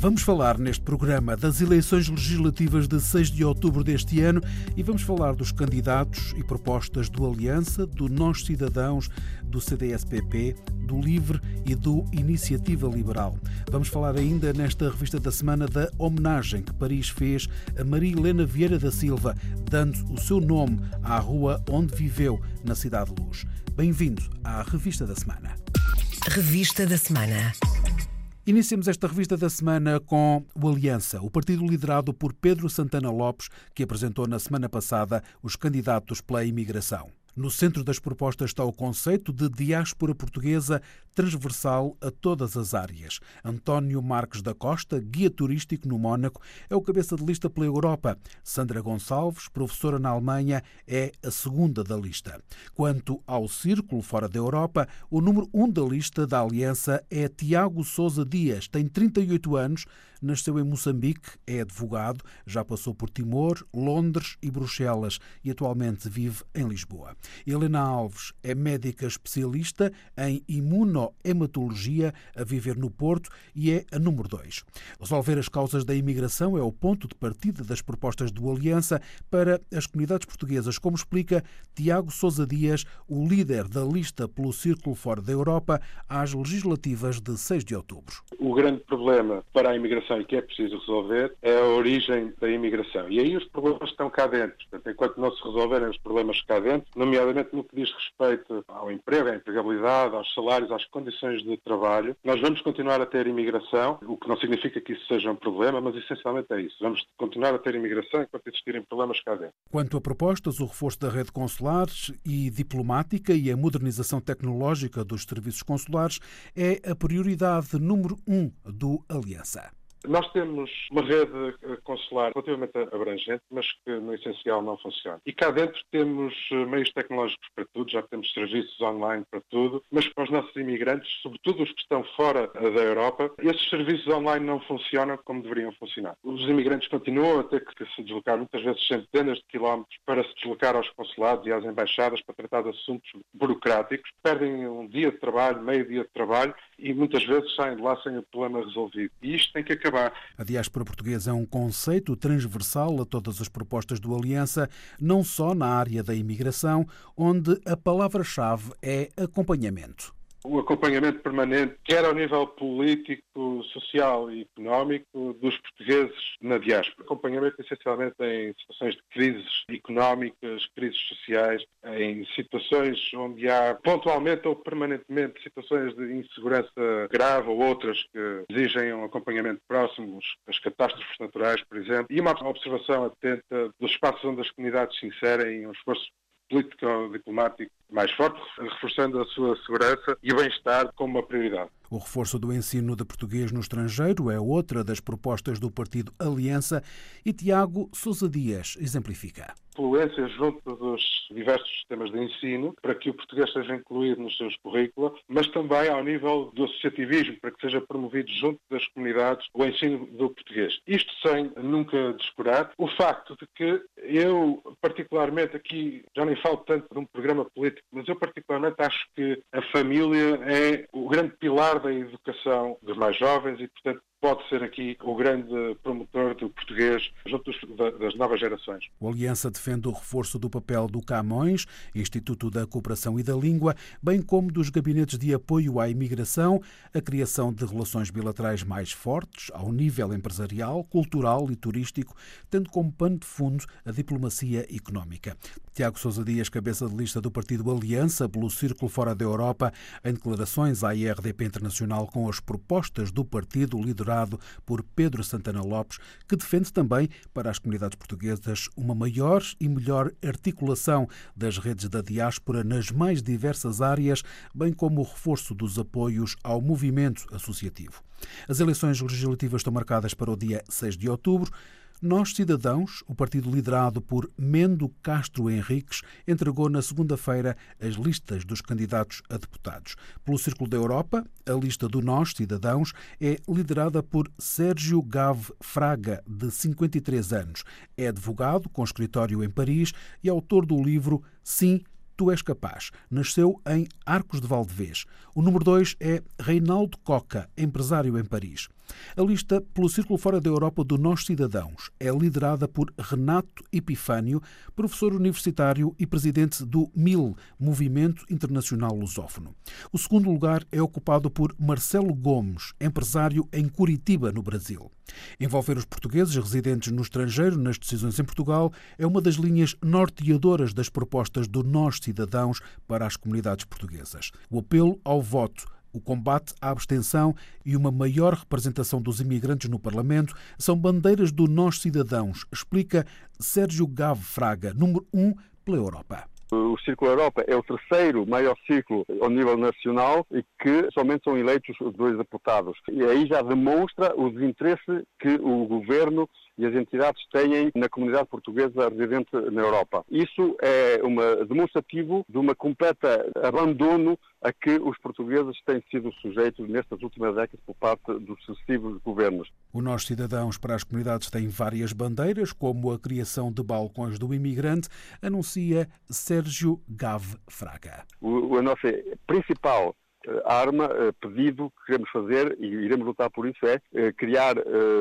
Vamos falar neste programa das eleições legislativas de 6 de outubro deste ano e vamos falar dos candidatos e propostas do Aliança, do Nós Cidadãos, do CDSPP, do LIVRE e do Iniciativa Liberal. Vamos falar ainda nesta revista da semana da homenagem que Paris fez a Maria Helena Vieira da Silva, dando o seu nome à rua onde viveu, na Cidade de Luz. Bem-vindo à revista da semana. Revista da semana. Iniciamos esta revista da semana com o Aliança, o partido liderado por Pedro Santana Lopes, que apresentou na semana passada os candidatos pela imigração. No centro das propostas está o conceito de diáspora portuguesa transversal a todas as áreas. António Marques da Costa, guia turístico no Mónaco, é o cabeça de lista pela Europa. Sandra Gonçalves, professora na Alemanha, é a segunda da lista. Quanto ao círculo fora da Europa, o número um da lista da Aliança é Tiago Sousa Dias, tem 38 anos, nasceu em Moçambique, é advogado, já passou por Timor, Londres e Bruxelas e atualmente vive em Lisboa. Helena Alves é médica especialista em imunohematologia, a viver no Porto e é a número 2. Resolver as causas da imigração é o ponto de partida das propostas do Aliança para as comunidades portuguesas, como explica Tiago Sousa Dias, o líder da lista pelo Círculo Fora da Europa às legislativas de 6 de outubro. O grande problema para a imigração e que é preciso resolver é a origem da imigração. E aí os problemas estão cá dentro. Portanto, enquanto não se resolverem os problemas cá dentro, nomeadamente no que diz respeito ao emprego, à empregabilidade, aos salários, às condições de trabalho, nós vamos continuar a ter imigração, o que não significa que isso seja um problema, mas essencialmente é isso. Vamos continuar a ter imigração enquanto existirem problemas cá dentro. Quanto a propostas, o reforço da rede consulares e diplomática e a modernização tecnológica dos serviços consulares é a prioridade número um do Aliança. Nós temos uma rede eh, consular relativamente abrangente, mas que no essencial não funciona. E cá dentro temos eh, meios tecnológicos para tudo, já temos serviços online para tudo, mas para os nossos imigrantes, sobretudo os que estão fora eh, da Europa, esses serviços online não funcionam como deveriam funcionar. Os imigrantes continuam a ter que se deslocar muitas vezes centenas de quilómetros para se deslocar aos consulados e às embaixadas para tratar de assuntos burocráticos, perdem um dia de trabalho, meio dia de trabalho e muitas vezes saem de lá sem o problema resolvido. E isto tem que acabar acabar. A diáspora portuguesa é um conceito transversal a todas as propostas do Aliança, não só na área da imigração, onde a palavra-chave é acompanhamento o acompanhamento permanente, quer ao nível político, social e económico, dos portugueses na diáspora. Acompanhamento essencialmente em situações de crises económicas, crises sociais, em situações onde há pontualmente ou permanentemente situações de insegurança grave ou outras que exigem um acompanhamento próximo, as catástrofes naturais, por exemplo, e uma observação atenta dos espaços onde as comunidades se inserem, um esforço político-diplomático mais forte, reforçando a sua segurança e o bem-estar como uma prioridade. O reforço do ensino de português no estrangeiro é outra das propostas do partido Aliança e Tiago Sousa Dias exemplifica. Fluência junto dos diversos sistemas de ensino para que o português seja incluído nos seus currículos, mas também ao nível do associativismo, para que seja promovido junto das comunidades o ensino do português. Isto sem nunca descurar o facto de que eu, particularmente aqui, já nem falo tanto de um programa político, mas eu particularmente acho que a família é o grande pilar da educação dos mais jovens e, portanto, pode ser aqui o grande promotor do português junto das novas gerações. O Aliança defende o reforço do papel do Camões, Instituto da Cooperação e da Língua, bem como dos gabinetes de apoio à imigração, a criação de relações bilaterais mais fortes ao nível empresarial, cultural e turístico, tendo como pano de fundo a diplomacia económica. Tiago Sousa Dias, cabeça de lista do partido Aliança pelo Círculo Fora da Europa, em declarações à IRDP Internacional com as propostas do partido liderado por Pedro Santana Lopes, que defende também para as comunidades portuguesas uma maior e melhor articulação das redes da diáspora nas mais diversas áreas, bem como o reforço dos apoios ao movimento associativo. As eleições legislativas estão marcadas para o dia 6 de outubro. Nós Cidadãos, o partido liderado por Mendo Castro Henriques, entregou na segunda-feira as listas dos candidatos a deputados. Pelo Círculo da Europa, a lista do Nós Cidadãos é liderada por Sérgio Gave Fraga, de 53 anos. É advogado com escritório em Paris e autor do livro Sim, Tu és capaz. Nasceu em Arcos de Valdevez. O número 2 é Reinaldo Coca, empresário em Paris. A lista pelo Círculo Fora da Europa do Nós Cidadãos é liderada por Renato Epifânio, professor universitário e presidente do MIL, Movimento Internacional Lusófono. O segundo lugar é ocupado por Marcelo Gomes, empresário em Curitiba, no Brasil. Envolver os portugueses residentes no estrangeiro nas decisões em Portugal é uma das linhas norteadoras das propostas do Nós Cidadãos para as comunidades portuguesas. O apelo ao voto o combate à abstenção e uma maior representação dos imigrantes no Parlamento são bandeiras do Nós Cidadãos, explica Sérgio Gave Fraga, número 1 um pela Europa. O Círculo Europa é o terceiro maior círculo ao nível nacional e que somente são eleitos os dois deputados. E aí já demonstra o desinteresse que o governo e as entidades têm na comunidade portuguesa residente na Europa. Isso é uma, demonstrativo de uma completa abandono a que os portugueses têm sido sujeitos nestas últimas décadas por parte dos sucessivos governos. O Nós Cidadãos para as Comunidades tem várias bandeiras, como a criação de balcões do imigrante, anuncia Sérgio Gave Fraga. O, a nossa principal arma, eh, pedido que queremos fazer e iremos lutar por isso é eh, criar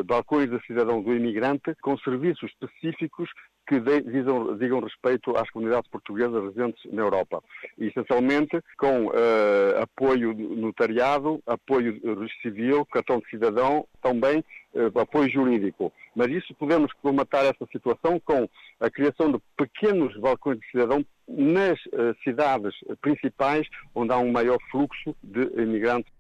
balcões de cidadão do imigrante com serviços específicos que digam, digam respeito às comunidades portuguesas residentes na Europa. E, essencialmente com uh, apoio notariado, apoio civil, cartão de cidadão, também uh, apoio jurídico. Mas isso podemos comatar essa situação com a criação de pequenos balcões de cidadão nas uh, cidades principais, onde há um maior fluxo de imigrantes.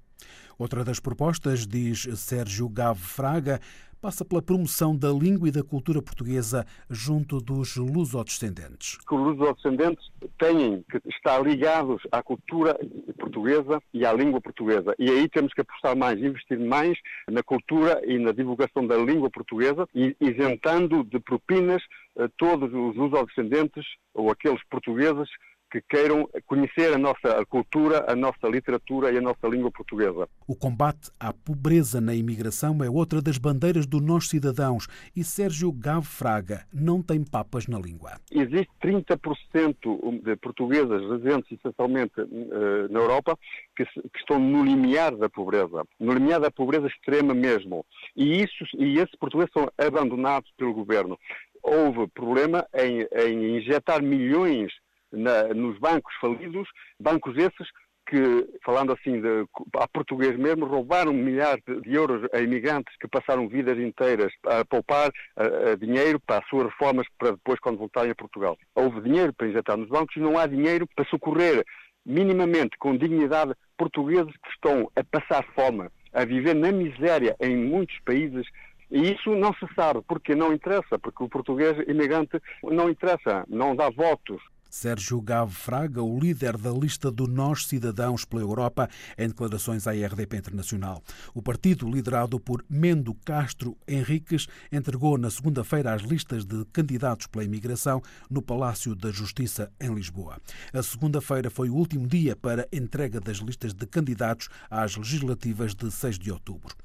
Outra das propostas, diz Sérgio Gave Fraga, passa pela promoção da língua e da cultura portuguesa junto dos lusodescendentes. Os lusodescendentes têm que estar ligados à cultura portuguesa e à língua portuguesa. E aí temos que apostar mais, investir mais na cultura e na divulgação da língua portuguesa, isentando de propinas eh, todos os lusodescendentes ou aqueles portugueses que queiram conhecer a nossa cultura, a nossa literatura e a nossa língua portuguesa. O combate à pobreza na imigração é outra das bandeiras do Nós Cidadãos e Sérgio Gave Fraga não tem papas na língua. Existe 30% de portuguesas residentes essencialmente eh, na Europa que, estão no limiar da pobreza, no limiar da pobreza extrema mesmo. E, isso, e esses portugueses são abandonados pelo governo. Houve problema em, em injetar milhões na, nos bancos falidos, bancos esses que, falando assim de, a português mesmo, roubaram milhares de euros a imigrantes que passaram vidas inteiras a poupar a, a dinheiro para as suas reformas para depois quando voltarem a Portugal. Houve dinheiro para injetar nos bancos e não há dinheiro para socorrer minimamente com dignidade portugueses que estão a passar fome, a viver na miséria em muitos países e isso não se sabe, porque não interessa, porque o português imigrante não interessa, não dá votos. Sérgio Gave Fraga, o líder da lista do Nós Cidadãos pela Europa, em declarações à RDP Internacional. O partido, liderado por Mendo Castro Henriques, entregou na segunda-feira as listas de candidatos pela imigração no Palácio da Justiça, em Lisboa. A segunda-feira foi o último dia para entrega das listas de candidatos às legislativas de 6 de outubro.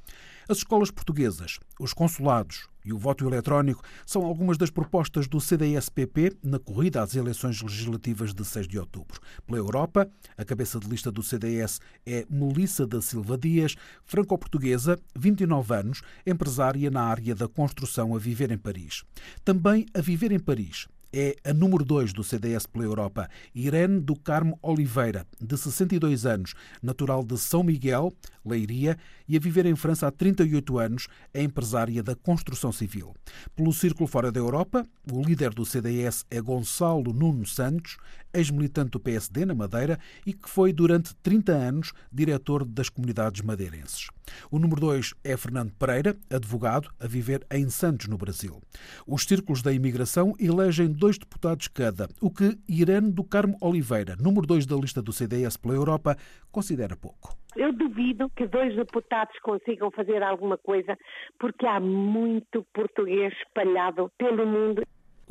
As escolas portuguesas, os consulados e o voto eletrónico são algumas das propostas do CDS-PP na corrida às eleições legislativas de 6 de outubro. Pela Europa, a cabeça de lista do CDS é Melissa da Silva Dias, franco-portuguesa, 29 anos, empresária na área da construção a viver em Paris. Também a viver em Paris é a número 2 do CDS pela Europa, Irene do Carmo Oliveira, de 62 anos, natural de São Miguel, Leiria, e a viver em França há 38 anos, é empresária da construção civil. Pelo Círculo Fora da Europa, o líder do CDS é Gonçalo Nuno Santos, ex-militante do PSD na Madeira e que foi durante 30 anos diretor das comunidades madeirenses. O número 2 é Fernando Pereira, advogado, a viver em Santos, no Brasil. Os círculos da imigração elegem dois deputados cada, o que Irene do Carmo Oliveira, número 2 da lista do CDS pela Europa, considera pouco. Eu duvido que dois deputados consigam fazer alguma coisa, porque há muito português espalhado pelo mundo.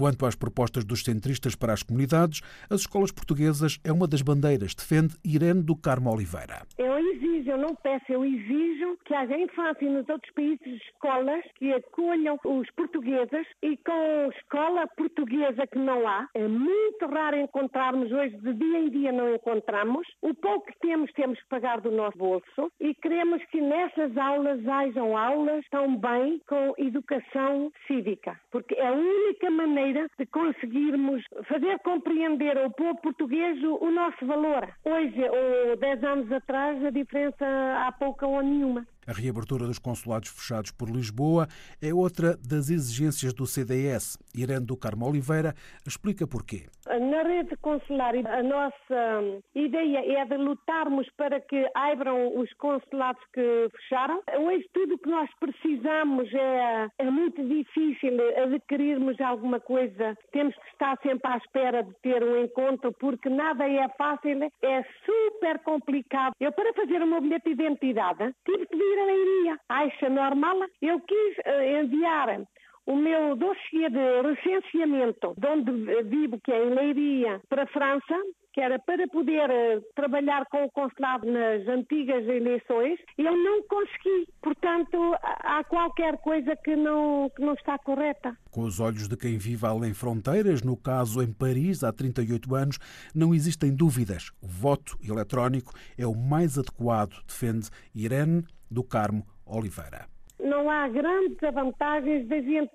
Quanto às propostas dos centristas para as comunidades, as escolas portuguesas é uma das bandeiras, defende Irene do Carmo Oliveira. Eu exijo, eu não peço, eu exijo que haja infância nos outros países escolas que acolham os portugueses e com escola portuguesa que não há. É muito raro encontrarmos hoje, de dia em dia não encontramos. O pouco que temos, temos que pagar do nosso bolso e queremos que nessas aulas hajam aulas também com educação cívica, porque é a única maneira maneira de conseguirmos fazer compreender ao povo português o, nosso valor. Hoje, ou dez anos atrás, a diferença há pouca ou nenhuma. A reabertura dos consulados fechados por Lisboa é outra das exigências do CDS. Irene do Carmo Oliveira explica porquê. Na rede consular, a nossa ideia é de lutarmos para que abram os consulados que fecharam. Hoje tudo o que nós precisamos é, é muito difícil adquirirmos alguma coisa. Temos que estar sempre à espera de ter um encontro porque nada é fácil, é super complicado. Eu para fazer uma bilhete de identidade tive que ir a Leiria. Acha normal? Eu quis uh, enviar o meu dossiê de recenseamento, de onde vivo, que é em Leiria, para a França, que era para poder uh, trabalhar com o consulado nas antigas eleições, eu não consegui. Portanto, há qualquer coisa que não, que não está correta. Com os olhos de quem vive além fronteiras, no caso em Paris, há 38 anos, não existem dúvidas. O voto eletrónico é o mais adequado, defende Irene do Carmo Oliveira. Não há grandes vantagens de gente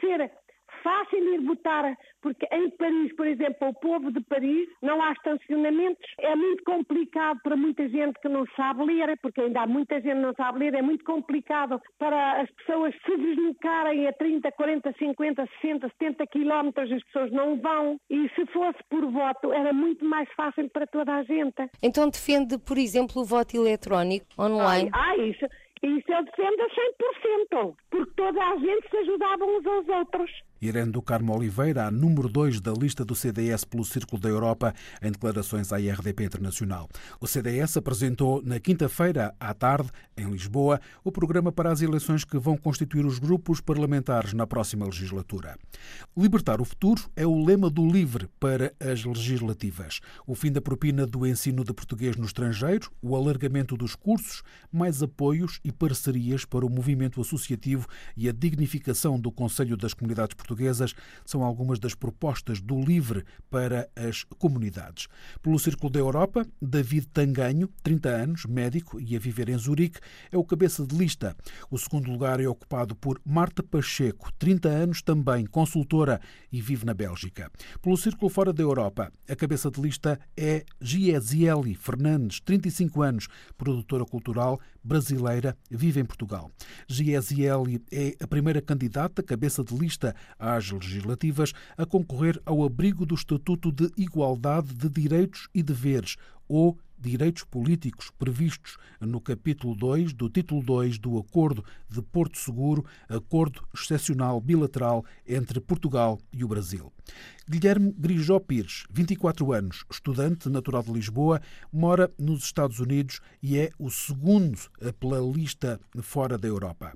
ser fácil ir votar, porque em Paris, por exemplo, o povo de Paris, não há estacionamentos. É muito complicado para muita gente que não sabe ler, porque ainda há muita gente que não sabe ler, é muito complicado para as pessoas se deslocarem a 30, 40, 50, 60, 70 quilómetros, as pessoas não vão. E se fosse por voto, era muito mais fácil para toda a gente. Então defende, por exemplo, o voto eletrónico online? Ah, isso. Isso eu defendo a 100%, porque toda a gente se ajudava uns aos outros. Irene do Carmo Oliveira, a número 2 da lista do CDS pelo Círculo da Europa, em declarações à IRDP Internacional. O CDS apresentou na quinta-feira, à tarde, em Lisboa, o programa para as eleições que vão constituir os grupos parlamentares na próxima legislatura. Libertar o futuro é o lema do LIVRE para as legislativas. O fim da propina do ensino de português no estrangeiro, o alargamento dos cursos, mais apoios e parcerias para o movimento associativo e a dignificação do Conselho das Comunidades Portuguesas portuguesas são algumas das propostas do LIVRE para as comunidades. Pelo Círculo da Europa, David Tanganho, 30 anos, médico e a viver em Zurique, é o cabeça de lista. O segundo lugar é ocupado por Marta Pacheco, 30 anos, também consultora e vive na Bélgica. Pelo Círculo Fora da Europa, a cabeça de lista é Giesieli Fernandes, 35 anos, produtora cultural brasileira, vive em Portugal. Giesieli é a primeira candidata, cabeça de lista às legislativas a concorrer ao abrigo do Estatuto de Igualdade de Direitos e Deveres, ou direitos políticos previstos no capítulo 2 do título 2 do Acordo de Porto Seguro, acordo excepcional bilateral entre Portugal e o Brasil. Guilherme Grijó Pires, 24 anos, estudante natural de Lisboa, mora nos Estados Unidos e é o segundo pela lista fora da Europa.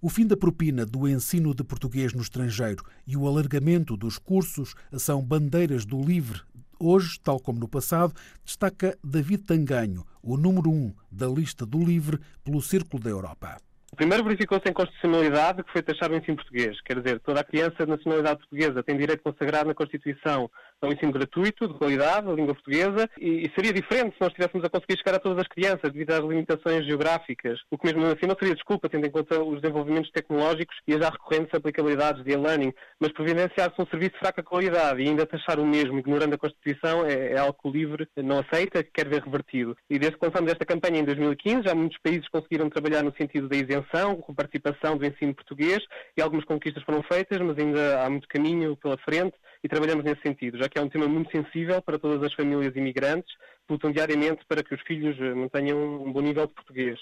O fim da propina do ensino de português no estrangeiro e o alargamento dos cursos são bandeiras do livre Hoje, tal como no passado, destaca David Tanganho, o número um da lista do LIVRE pelo Círculo da Europa. Primeiro verificou-se a inconstitucionalidade que foi taxado o ensino português. Quer dizer, toda a criança de nacionalidade portuguesa tem direito consagrado na Constituição a um ensino gratuito, de qualidade, da língua portuguesa, e, e, seria diferente se nós estivéssemos a conseguir chegar a todas as crianças devido às limitações geográficas, o que mesmo assim não seria desculpa, tendo em conta os desenvolvimentos tecnológicos e as já recorrentes aplicabilidades de e-learning, mas providenciar-se um serviço de fraca qualidade e ainda taxar o mesmo, ignorando a Constituição, é, é algo que o LIVRE não aceita, que quer ver revertido. E desde que lançamos esta campanha em 2015, já muitos países conseguiram trabalhar no sentido da isenção, com participação do ensino português, e algumas conquistas foram feitas, mas ainda há muito caminho pela frente e trabalhamos nesse sentido, já que é um tema muito sensível para todas as famílias imigrantes, lutam diariamente para que os filhos eh, mantenham um bom nível de português.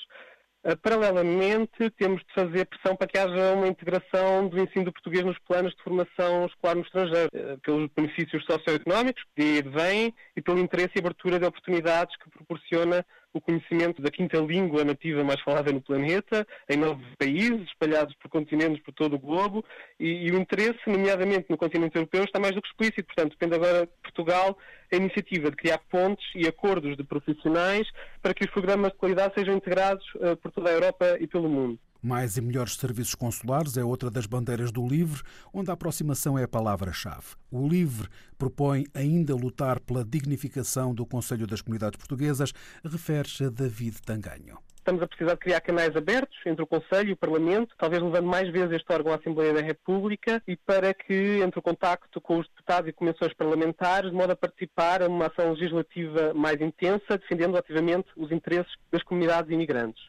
Uh, paralelamente, temos de fazer pressão para que haja uma integração do ensino do português nos planos de formação escolar no estrangeiro, uh, pelos benefícios socioeconómicos que vêm e pelo interesse e abertura de oportunidades que proporciona o conhecimento da quinta língua nativa mais falada no planeta, em nove países, espalhados por continentes por todo o globo, e, e, o interesse, nomeadamente no continente europeu, está mais do que explícito. Portanto, depende agora de Portugal a iniciativa de criar pontes e acordos de profissionais para que os programas de qualidade sejam integrados uh, por toda a Europa e pelo mundo. Mais e melhores serviços consulares é outra das bandeiras do LIVRE, onde a aproximação é a palavra-chave. O LIVRE propõe ainda lutar pela dignificação do Conselho das Comunidades Portuguesas, refere-se a David Tanganho. Estamos a precisar de criar canais abertos entre o Conselho e o Parlamento, talvez levando mais vezes este órgão à Assembleia da República e para que entre o contacto com os deputados e comissões parlamentares, de modo a participar numa ação legislativa mais intensa, defendendo ativamente os interesses das comunidades imigrantes.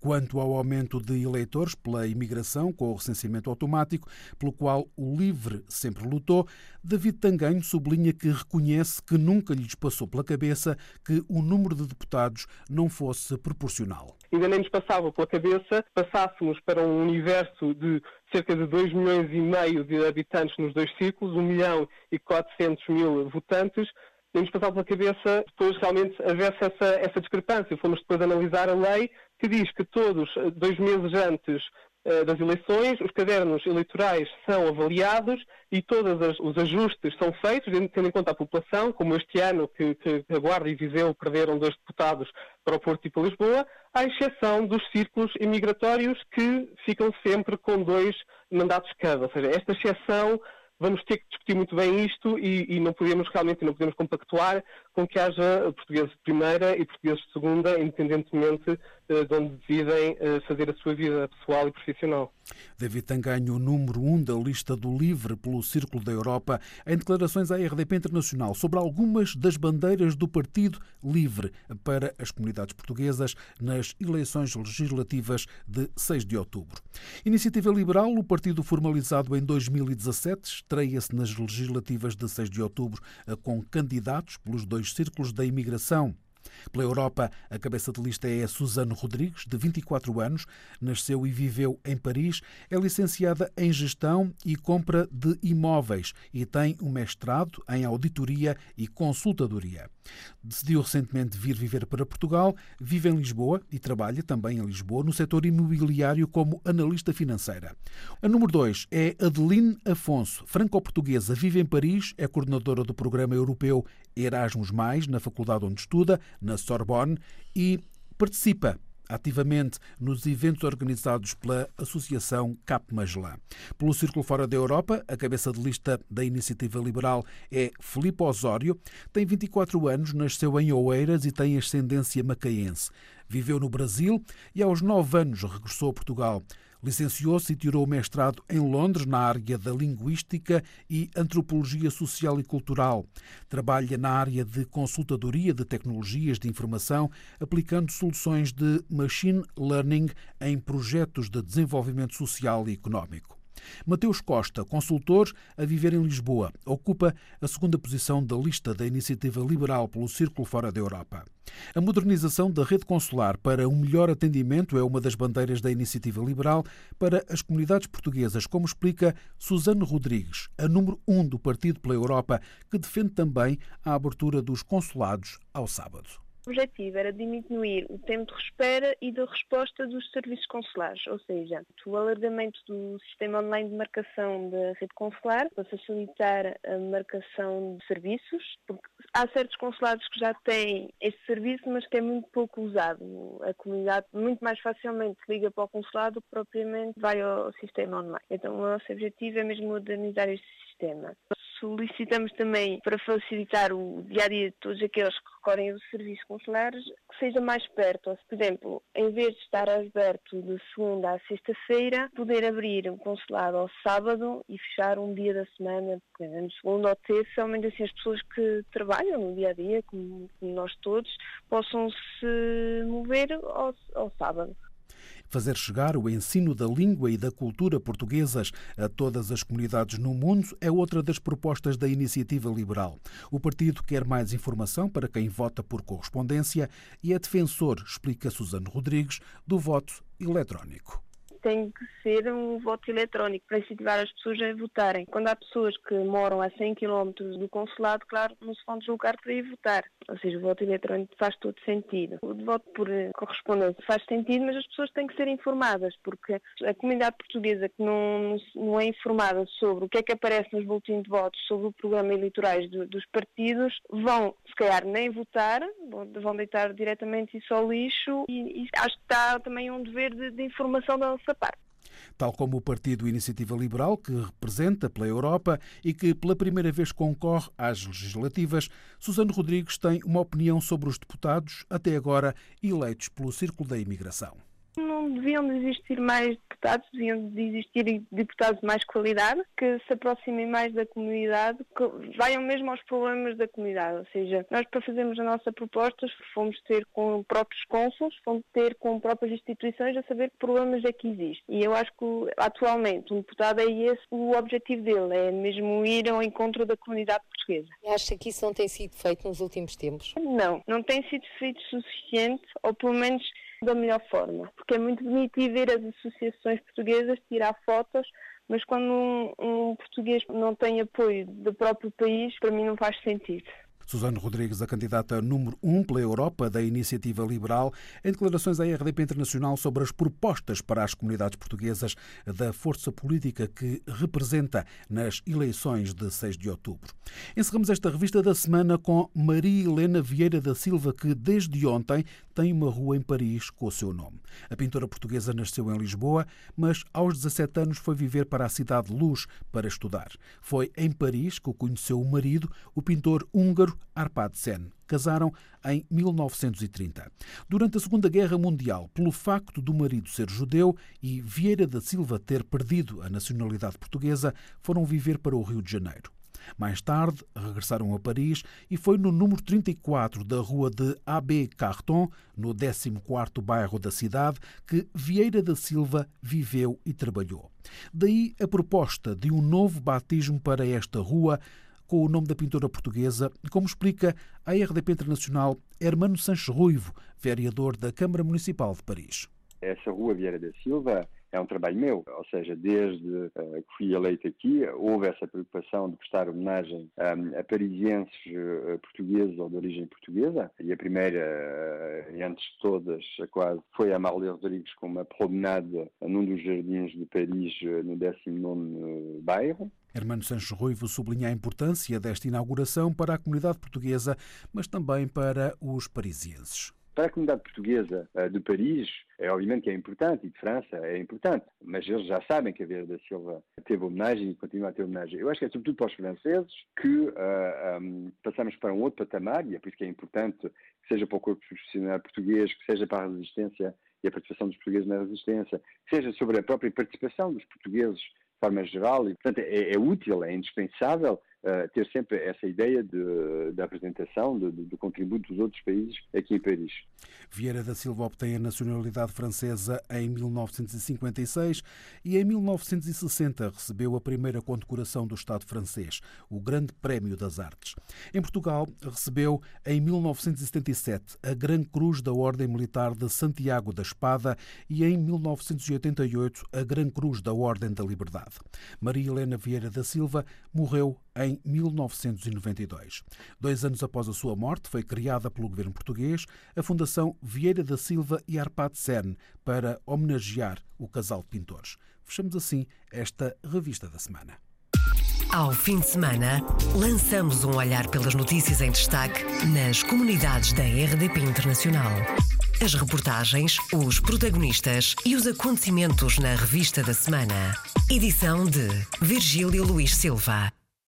Quanto ao aumento de eleitores pela imigração com o recenseamento automático, pelo qual o LIVRE sempre lutou, David Tanganho sublinha que reconhece que nunca lhes passou pela cabeça que o número de deputados não fosse proporcional. Ainda nem nos passava pela cabeça passássemos para um universo de cerca de 2 milhões e meio de habitantes nos dois círculos, 1 milhão e 400 mil votantes, temos passado pela cabeça depois realmente haver essa, essa discrepância. Fomos depois analisar a lei que diz que todos, eh, dois meses antes uh, das eleições, os cadernos eleitorais são avaliados e todos os ajustes são feitos, tendo em conta a população, como este ano que, que a Guarda e Viseu perderam dois deputados para o Porto e para Lisboa, à exceção dos círculos imigratórios que ficam sempre com dois mandatos cada. Ou seja, esta exceção vamos ter que discutir muito bem isto e, e, não podemos realmente não podemos compactuar com que haja portugueses de primeira e portugueses de segunda, independentemente de onde decidem uh, fazer a sua vida pessoal e profissional. David Tanganho, número um da lista do LIVRE pelo Círculo da Europa, em declarações à RDP Internacional sobre algumas das bandeiras do Partido Livre para as comunidades portuguesas nas eleições legislativas de 6 de outubro. Iniciativa Liberal, o partido formalizado em 2017, estreia-se nas legislativas de 6 de outubro com candidatos pelos dois círculos da imigração. Pela Europa, a cabeça de lista é Suzano Rodrigues, de 24 anos, nasceu e viveu em Paris, é licenciada em Gestão e Compra de Imóveis e tem um mestrado em Auditoria e Consultadoria. Decidiu recentemente vir viver para Portugal, vive em Lisboa e trabalha também em Lisboa no setor imobiliário como analista financeira. A número 2 é Adeline Afonso, franco-portuguesa, vive em Paris, é coordenadora do programa europeu Erasmus, na faculdade onde estuda, na Sorbonne, e participa ativamente nos eventos organizados pela Associação Cap Magellan. Pelo Círculo Fora da Europa, a cabeça de lista da Iniciativa Liberal é Filipe Osório, tem 24 anos, nasceu em Oeiras e tem ascendência macaense. Viveu no Brasil e aos 9 anos regressou a Portugal. Licenciou-se e tirou o mestrado em Londres na área da Linguística e Antropologia Social e Cultural. Trabalha na área de consultadoria de tecnologias de informação, aplicando soluções de machine learning em projetos de desenvolvimento social e económico. Mateus Costa, consultor a viver em Lisboa, ocupa a segunda posição da lista da iniciativa liberal pelo Círculo Fora da Europa. A modernização da rede consular para um melhor atendimento é uma das bandeiras da iniciativa liberal para as comunidades portuguesas, como explica Suzano Rodrigues, a número um do Partido pela Europa, que defende também a abertura dos consulados ao sábado. O objetivo era diminuir o tempo de espera e de resposta dos serviços consulares, ou seja, o alargamento do sistema online de marcação da rede consular para facilitar a marcação de serviços, porque há certos consulados que já têm este serviço, mas que é muito pouco usado. A comunidade muito mais facilmente liga para o consulado do que propriamente vai ao sistema online. Então o nosso objetivo é mesmo modernizar este sistema solicitamos também para facilitar o dia a dia de todos aqueles que recorrem aos serviços consulares que seja mais perto. Por exemplo, em vez de estar aberto de segunda à sexta-feira, poder abrir um consulado ao sábado e fechar um dia da semana, por exemplo, segunda ou terça, ao menos assim as pessoas que trabalham no dia a dia, como, como nós todos, possam se mover ao, ao sábado. Fazer chegar o ensino da língua e da cultura portuguesas a todas as comunidades no mundo é outra das propostas da Iniciativa Liberal. O partido quer mais informação para quem vota por correspondência e é defensor, explica Suzano Rodrigues, do voto eletrónico tem que ser um voto eletrónico para incentivar as pessoas a votarem. Quando há pessoas que moram a 100 km do consulado, claro, não se vão deslocar para ir votar. Ou seja, o voto eletrónico faz todo sentido. O voto por eh, correspondência faz sentido, mas as pessoas têm que ser informadas, porque a comunidade portuguesa que não, não é informada sobre o que é que aparece nos boletins de votos, sobre o programa eleitorais do, dos partidos, vão, se calhar, nem votar, vão deitar diretamente isso ao lixo e, e acho que está também um dever de, de informação da nossa tal como o Partido Iniciativa Liberal, que representa pela Europa e que pela primeira vez concorre às legislativas, Susano Rodrigues tem uma opinião sobre os deputados até agora eleitos pelo Círculo da Imigração não deviam de existir mais deputados, deviam de existir deputados de mais qualidade, que se aproximem mais da comunidade, que vayam mesmo aos problemas da comunidade. Ou seja, nós para fazermos a nossa proposta fomos ter com próprios cônsules, fomos ter com próprias instituições a saber que problemas é que existem. E eu acho que atualmente um deputado é esse o objetivo dele, é mesmo ir ao encontro da comunidade portuguesa. Acha que isso não tem sido feito nos últimos tempos? Não, não tem sido feito suficiente, ou pelo menos da melhor forma. Porque é muito bonito ir ver as associações portuguesas tirar fotos, mas quando um, um português não tem apoio do próprio país, para mim não faz sentido. Susana Rodrigues, a candidata número 1 um pela Europa da Iniciativa Liberal, em declarações à RDP Internacional sobre as propostas para as comunidades portuguesas da força política que representa nas eleições de 6 de outubro. Encerramos esta revista da semana com Maria Helena Vieira da Silva, que desde ontem tem uma rua em Paris com o seu nome. A pintora portuguesa nasceu em Lisboa, mas aos 17 anos foi viver para a cidade de Luz para estudar. Foi em Paris que conheceu o marido, o pintor húngaro Arpad Sen. Casaram em 1930. Durante a Segunda Guerra Mundial, pelo facto do marido ser judeu e Vieira da Silva ter perdido a nacionalidade portuguesa, foram viver para o Rio de Janeiro. Mais tarde, regressaram a Paris e foi no número 34 da rua de Abbé Carton, no 14º bairro da cidade, que Vieira da Silva viveu e trabalhou. Daí a proposta de um novo batismo para esta rua, com o nome da pintora portuguesa, como explica a RDP Internacional Hermano Sanches Ruivo, vereador da Câmara Municipal de Paris. Essa rua Vieira da Silva é um trabalho meu, ou seja, desde uh, que fui eleito aqui, houve essa preocupação de prestar homenagem um, a parisienses uh, portugueses ou de origem portuguesa, e a primeira, uh, antes de todas, quase, foi a Amália Rodrigues com uma promenade num dos jardins de Paris, no 19 bairro. Hermano Sanches Ruivo sublinha a importância desta inauguração para a comunidade portuguesa, mas também para os parisienses. Para a comunidade portuguesa de Paris, é obviamente que é importante, e de França é importante, mas eles já sabem que a Vieira da Silva teve homenagem e continua a ter homenagem. Eu acho que é sobretudo para os franceses que uh, ah, um, passamos para um outro patamar, e é por isso que é importante que seja para o corpo profissional português, que seja para a resistência e a participação dos portugueses na resistência, que seja sobre a própria participação dos portugueses de forma geral, e portanto é, é útil, é indispensável uh, ter sempre essa ideia de, da apresentação, do, do contributo dos outros países aqui em Paris. Vieira da Silva obtém a nacionalidade francesa em 1956 e em 1960 recebeu a primeira condecoração do Estado francês, o Grande Prémio das Artes. Em Portugal, recebeu em 1977 a Gran Cruz da Ordem Militar de Santiago da Espada e em 1988 a Gran Cruz da Ordem da Liberdade. Maria Helena Vieira da Silva morreu em 1992. Dois anos após a sua morte, foi criada pelo governo português a Fundação Vieira da Silva e Arpad Sen para homenagear o casal de pintores. Fechamos assim esta revista da semana. Ao fim de semana, lançamos um olhar pelas notícias em destaque nas comunidades da RDP Internacional. As reportagens, os protagonistas e os acontecimentos na revista da semana. Edição de Virgílio Luís Silva.